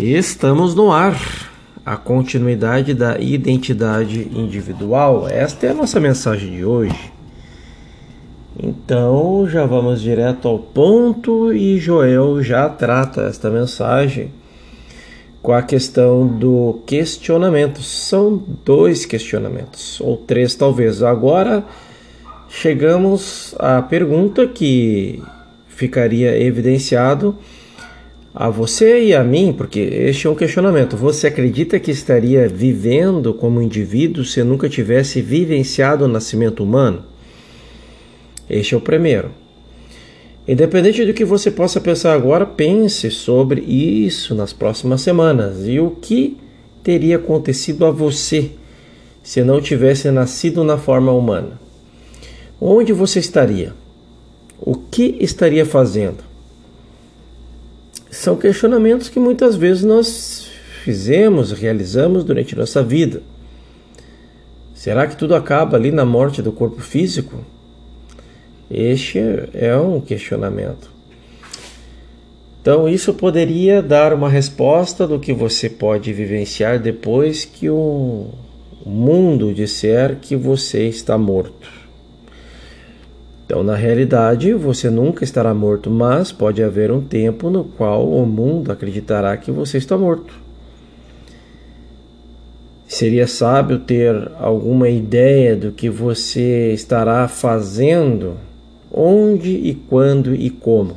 Estamos no ar. A continuidade da identidade individual. Esta é a nossa mensagem de hoje. Então já vamos direto ao ponto e Joel já trata esta mensagem com a questão do questionamento. São dois questionamentos, ou três talvez. Agora chegamos à pergunta que ficaria evidenciado a você e a mim, porque este é um questionamento. Você acredita que estaria vivendo como indivíduo se nunca tivesse vivenciado o nascimento humano? Este é o primeiro. Independente do que você possa pensar agora, pense sobre isso nas próximas semanas e o que teria acontecido a você se não tivesse nascido na forma humana. Onde você estaria? O que estaria fazendo? São questionamentos que muitas vezes nós fizemos, realizamos durante nossa vida. Será que tudo acaba ali na morte do corpo físico? Este é um questionamento. Então, isso poderia dar uma resposta do que você pode vivenciar depois que o mundo disser que você está morto. Então, na realidade, você nunca estará morto, mas pode haver um tempo no qual o mundo acreditará que você está morto. Seria sábio ter alguma ideia do que você estará fazendo, onde e quando e como.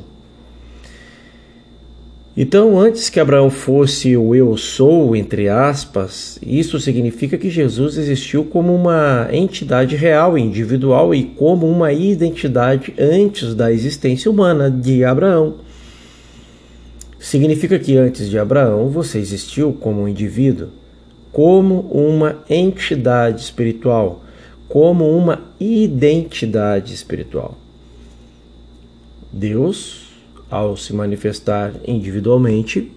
Então, antes que Abraão fosse o eu sou, entre aspas, isso significa que Jesus existiu como uma entidade real, individual e como uma identidade antes da existência humana de Abraão. Significa que antes de Abraão você existiu como um indivíduo, como uma entidade espiritual, como uma identidade espiritual. Deus ao se manifestar individualmente,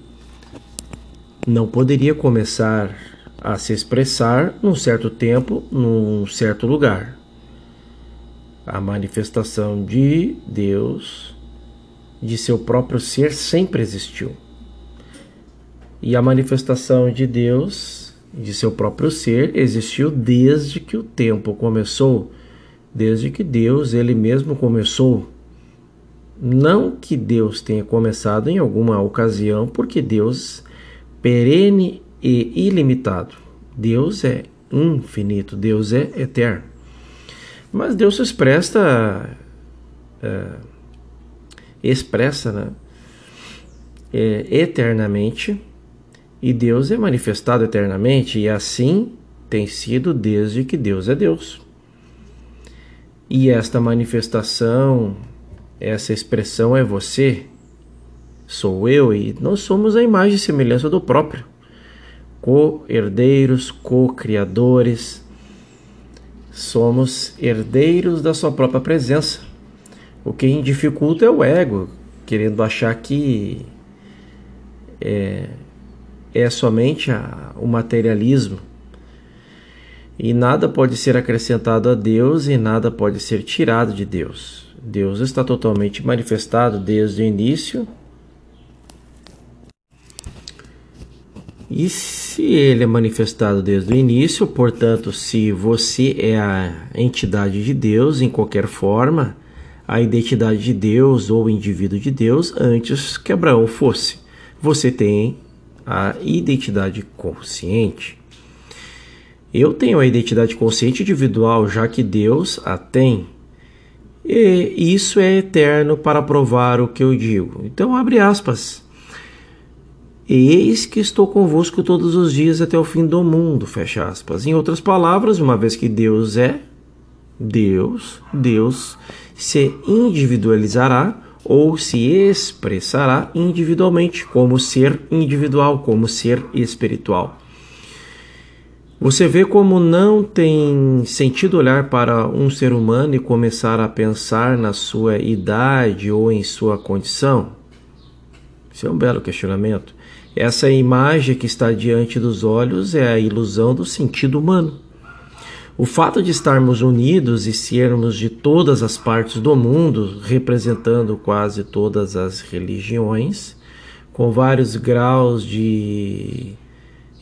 não poderia começar a se expressar num certo tempo, num certo lugar. A manifestação de Deus, de seu próprio ser, sempre existiu. E a manifestação de Deus, de seu próprio ser, existiu desde que o tempo começou, desde que Deus, ele mesmo começou não que Deus tenha começado em alguma ocasião, porque Deus perene e ilimitado. Deus é infinito, Deus é eterno. Mas Deus expressa, é, expressa né, é, eternamente e Deus é manifestado eternamente e assim tem sido desde que Deus é Deus. E esta manifestação essa expressão é você, sou eu e nós somos a imagem e semelhança do próprio. Co-herdeiros, co-criadores, somos herdeiros da sua própria presença. O que dificulta é o ego, querendo achar que é, é somente a, o materialismo. E nada pode ser acrescentado a Deus e nada pode ser tirado de Deus. Deus está totalmente manifestado desde o início. E se ele é manifestado desde o início, portanto, se você é a entidade de Deus em qualquer forma, a identidade de Deus ou o indivíduo de Deus antes que Abraão fosse, você tem a identidade consciente. Eu tenho a identidade consciente individual, já que Deus a tem. E isso é eterno para provar o que eu digo. Então, abre aspas. Eis que estou convosco todos os dias até o fim do mundo, fecha aspas. Em outras palavras, uma vez que Deus é Deus, Deus se individualizará ou se expressará individualmente, como ser individual, como ser espiritual. Você vê como não tem sentido olhar para um ser humano e começar a pensar na sua idade ou em sua condição? Isso é um belo questionamento. Essa imagem que está diante dos olhos é a ilusão do sentido humano. O fato de estarmos unidos e sermos de todas as partes do mundo, representando quase todas as religiões, com vários graus de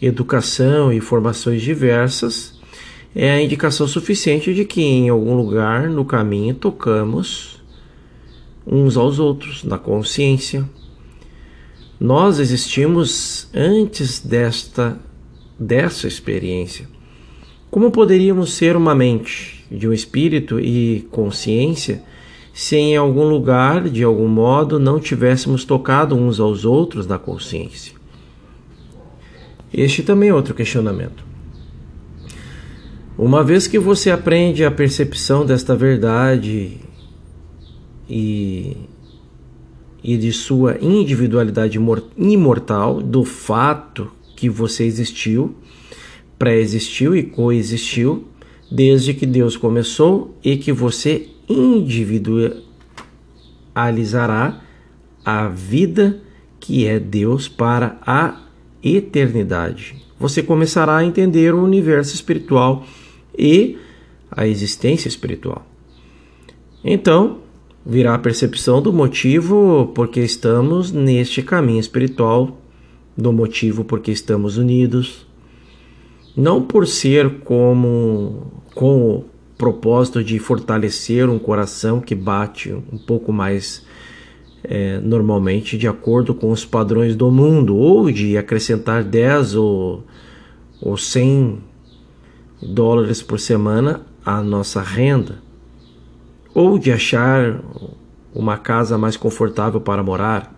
educação e formações diversas, é a indicação suficiente de que em algum lugar no caminho tocamos uns aos outros, na consciência. Nós existimos antes desta dessa experiência. Como poderíamos ser uma mente de um espírito e consciência se em algum lugar, de algum modo, não tivéssemos tocado uns aos outros na consciência? Este também é outro questionamento. Uma vez que você aprende a percepção desta verdade e, e de sua individualidade imortal, do fato que você existiu, pré-existiu e coexistiu, desde que Deus começou e que você individualizará a vida que é Deus para a eternidade. Você começará a entender o universo espiritual e a existência espiritual. Então, virá a percepção do motivo porque estamos neste caminho espiritual, do motivo porque estamos unidos, não por ser como com o propósito de fortalecer um coração que bate um pouco mais é, normalmente de acordo com os padrões do mundo, ou de acrescentar 10 ou, ou 100 dólares por semana à nossa renda, ou de achar uma casa mais confortável para morar.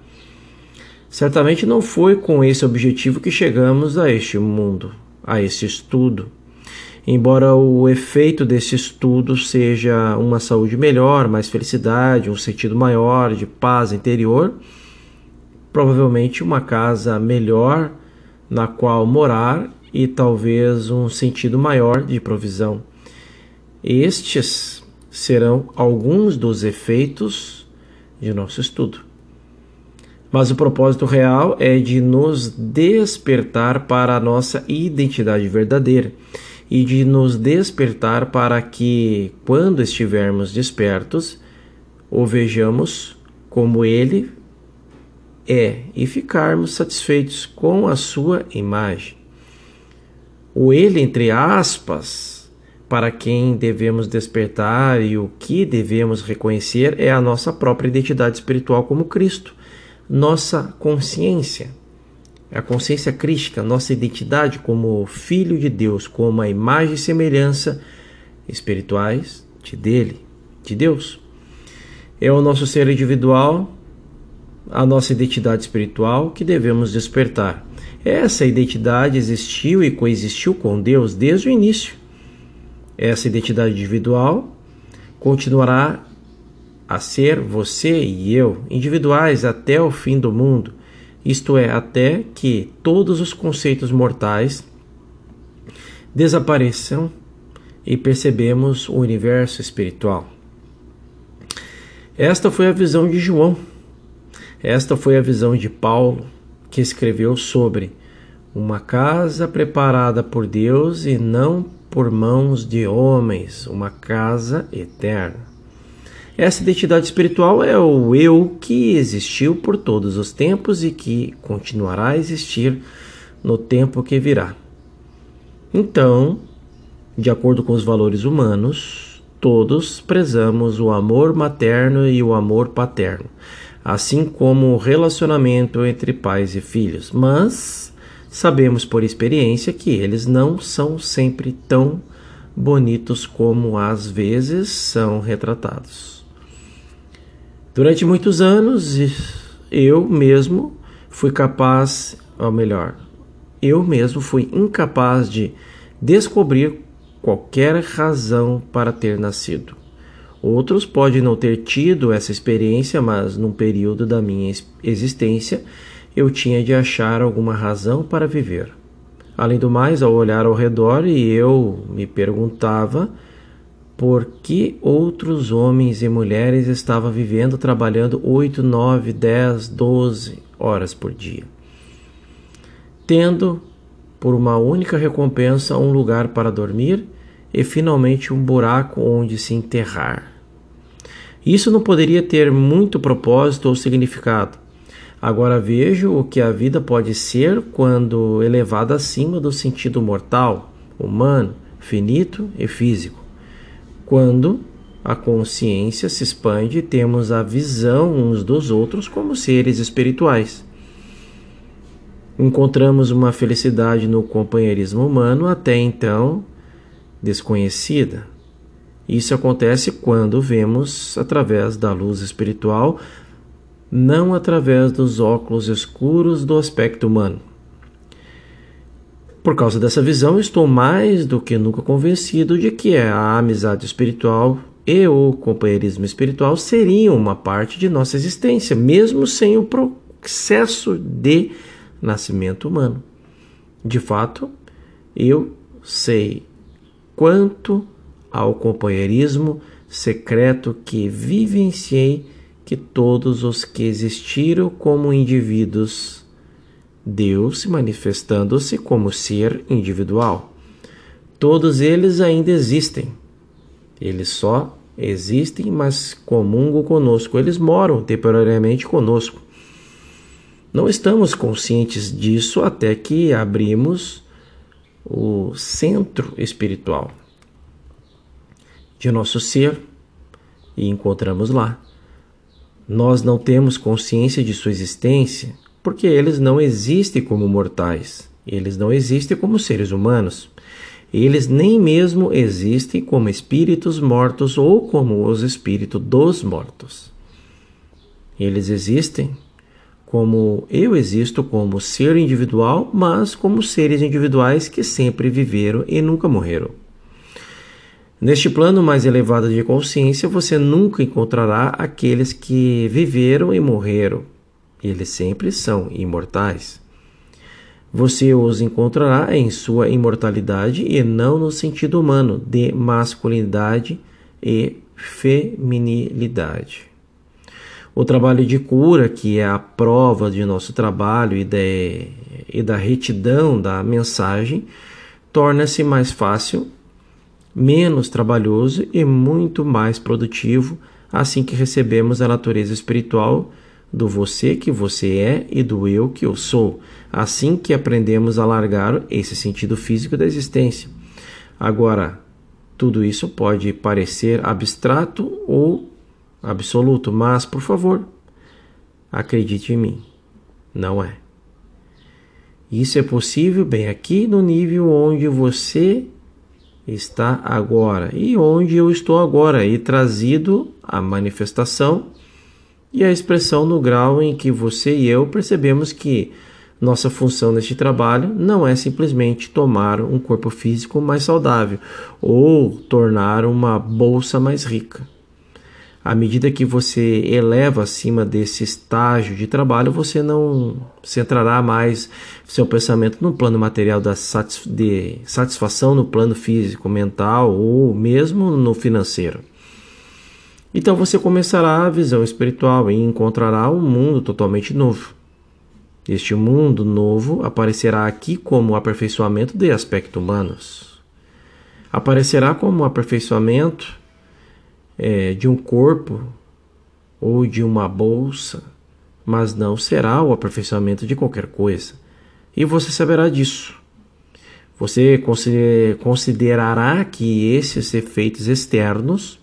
Certamente não foi com esse objetivo que chegamos a este mundo, a este estudo. Embora o efeito desse estudo seja uma saúde melhor, mais felicidade, um sentido maior de paz interior, provavelmente uma casa melhor na qual morar e talvez um sentido maior de provisão. Estes serão alguns dos efeitos de nosso estudo. Mas o propósito real é de nos despertar para a nossa identidade verdadeira e de nos despertar para que, quando estivermos despertos, o vejamos como ele é e ficarmos satisfeitos com a sua imagem. O ele, entre aspas, para quem devemos despertar e o que devemos reconhecer é a nossa própria identidade espiritual como Cristo, nossa consciência a consciência crítica, nossa identidade como filho de Deus, como a imagem e semelhança espirituais de dele, de Deus. É o nosso ser individual, a nossa identidade espiritual que devemos despertar. Essa identidade existiu e coexistiu com Deus desde o início. Essa identidade individual continuará a ser você e eu, individuais até o fim do mundo isto é, até que todos os conceitos mortais desapareçam e percebemos o universo espiritual. Esta foi a visão de João. Esta foi a visão de Paulo, que escreveu sobre uma casa preparada por Deus e não por mãos de homens, uma casa eterna. Essa identidade espiritual é o eu que existiu por todos os tempos e que continuará a existir no tempo que virá. Então, de acordo com os valores humanos, todos prezamos o amor materno e o amor paterno, assim como o relacionamento entre pais e filhos, mas sabemos por experiência que eles não são sempre tão bonitos como às vezes são retratados. Durante muitos anos, eu mesmo fui capaz, ou melhor, eu mesmo fui incapaz de descobrir qualquer razão para ter nascido. Outros podem não ter tido essa experiência, mas num período da minha existência eu tinha de achar alguma razão para viver. Além do mais, ao olhar ao redor, eu me perguntava por que outros homens e mulheres estavam vivendo trabalhando 8, 9, 10, 12 horas por dia, tendo por uma única recompensa um lugar para dormir e finalmente um buraco onde se enterrar. Isso não poderia ter muito propósito ou significado. Agora vejo o que a vida pode ser quando elevada acima do sentido mortal, humano, finito e físico. Quando a consciência se expande e temos a visão uns dos outros como seres espirituais. Encontramos uma felicidade no companheirismo humano até então desconhecida. Isso acontece quando vemos através da luz espiritual, não através dos óculos escuros do aspecto humano. Por causa dessa visão, estou mais do que nunca convencido de que a amizade espiritual e o companheirismo espiritual seriam uma parte de nossa existência, mesmo sem o processo de nascimento humano. De fato, eu sei quanto ao companheirismo secreto que vivenciei que todos os que existiram como indivíduos, Deus se manifestando-se como ser individual. Todos eles ainda existem. Eles só existem, mas comungam conosco. Eles moram temporariamente conosco. Não estamos conscientes disso até que abrimos o centro espiritual de nosso ser e encontramos lá. Nós não temos consciência de sua existência porque eles não existem como mortais, eles não existem como seres humanos. Eles nem mesmo existem como espíritos mortos ou como os espíritos dos mortos. Eles existem como eu existo como ser individual, mas como seres individuais que sempre viveram e nunca morreram. Neste plano mais elevado de consciência, você nunca encontrará aqueles que viveram e morreram. Eles sempre são imortais. Você os encontrará em sua imortalidade e não no sentido humano de masculinidade e feminilidade. O trabalho de cura, que é a prova de nosso trabalho e, de, e da retidão da mensagem, torna-se mais fácil, menos trabalhoso e muito mais produtivo assim que recebemos a natureza espiritual do você que você é e do eu que eu sou, assim que aprendemos a largar esse sentido físico da existência. Agora, tudo isso pode parecer abstrato ou absoluto, mas, por favor, acredite em mim, não é. Isso é possível bem aqui no nível onde você está agora e onde eu estou agora, e trazido a manifestação e a expressão no grau em que você e eu percebemos que nossa função neste trabalho não é simplesmente tomar um corpo físico mais saudável ou tornar uma bolsa mais rica à medida que você eleva acima desse estágio de trabalho, você não centrará mais seu pensamento no plano material da satisf de satisfação no plano físico, mental ou mesmo no financeiro. Então você começará a visão espiritual e encontrará um mundo totalmente novo. Este mundo novo aparecerá aqui como aperfeiçoamento de aspectos humanos. Aparecerá como aperfeiçoamento é, de um corpo ou de uma bolsa, mas não será o aperfeiçoamento de qualquer coisa. E você saberá disso. Você considerará que esses efeitos externos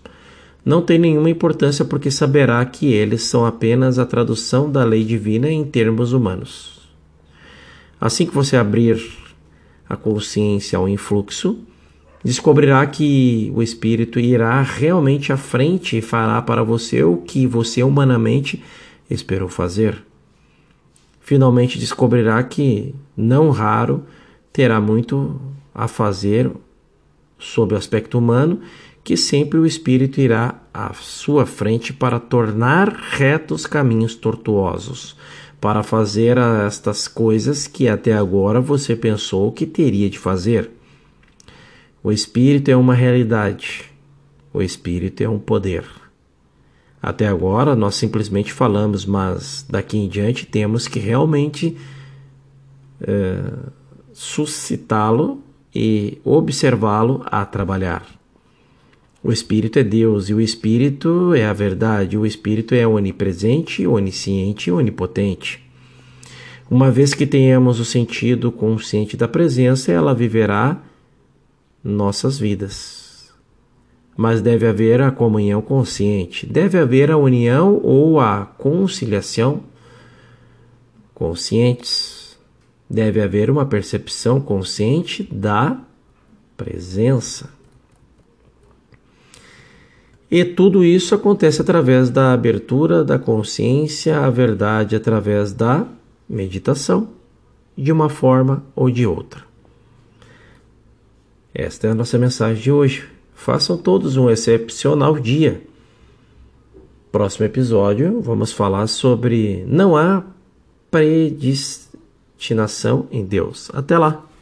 não têm nenhuma importância porque saberá que eles são apenas a tradução da lei divina em termos humanos. Assim que você abrir a consciência ao influxo, descobrirá que o Espírito irá realmente à frente e fará para você o que você humanamente esperou fazer. Finalmente descobrirá que, não raro, terá muito a fazer sob o aspecto humano, que sempre o Espírito irá à sua frente para tornar retos caminhos tortuosos, para fazer estas coisas que até agora você pensou que teria de fazer. O espírito é uma realidade. O espírito é um poder. Até agora nós simplesmente falamos, mas daqui em diante temos que realmente é, suscitá-lo e observá-lo a trabalhar. O Espírito é Deus e o Espírito é a verdade. O Espírito é onipresente, onisciente e onipotente. Uma vez que tenhamos o sentido consciente da presença, ela viverá nossas vidas. Mas deve haver a comunhão consciente, deve haver a união ou a conciliação conscientes. Deve haver uma percepção consciente da presença. E tudo isso acontece através da abertura da consciência à verdade, através da meditação, de uma forma ou de outra. Esta é a nossa mensagem de hoje. Façam todos um excepcional dia. Próximo episódio, vamos falar sobre não há predestinação em Deus. Até lá!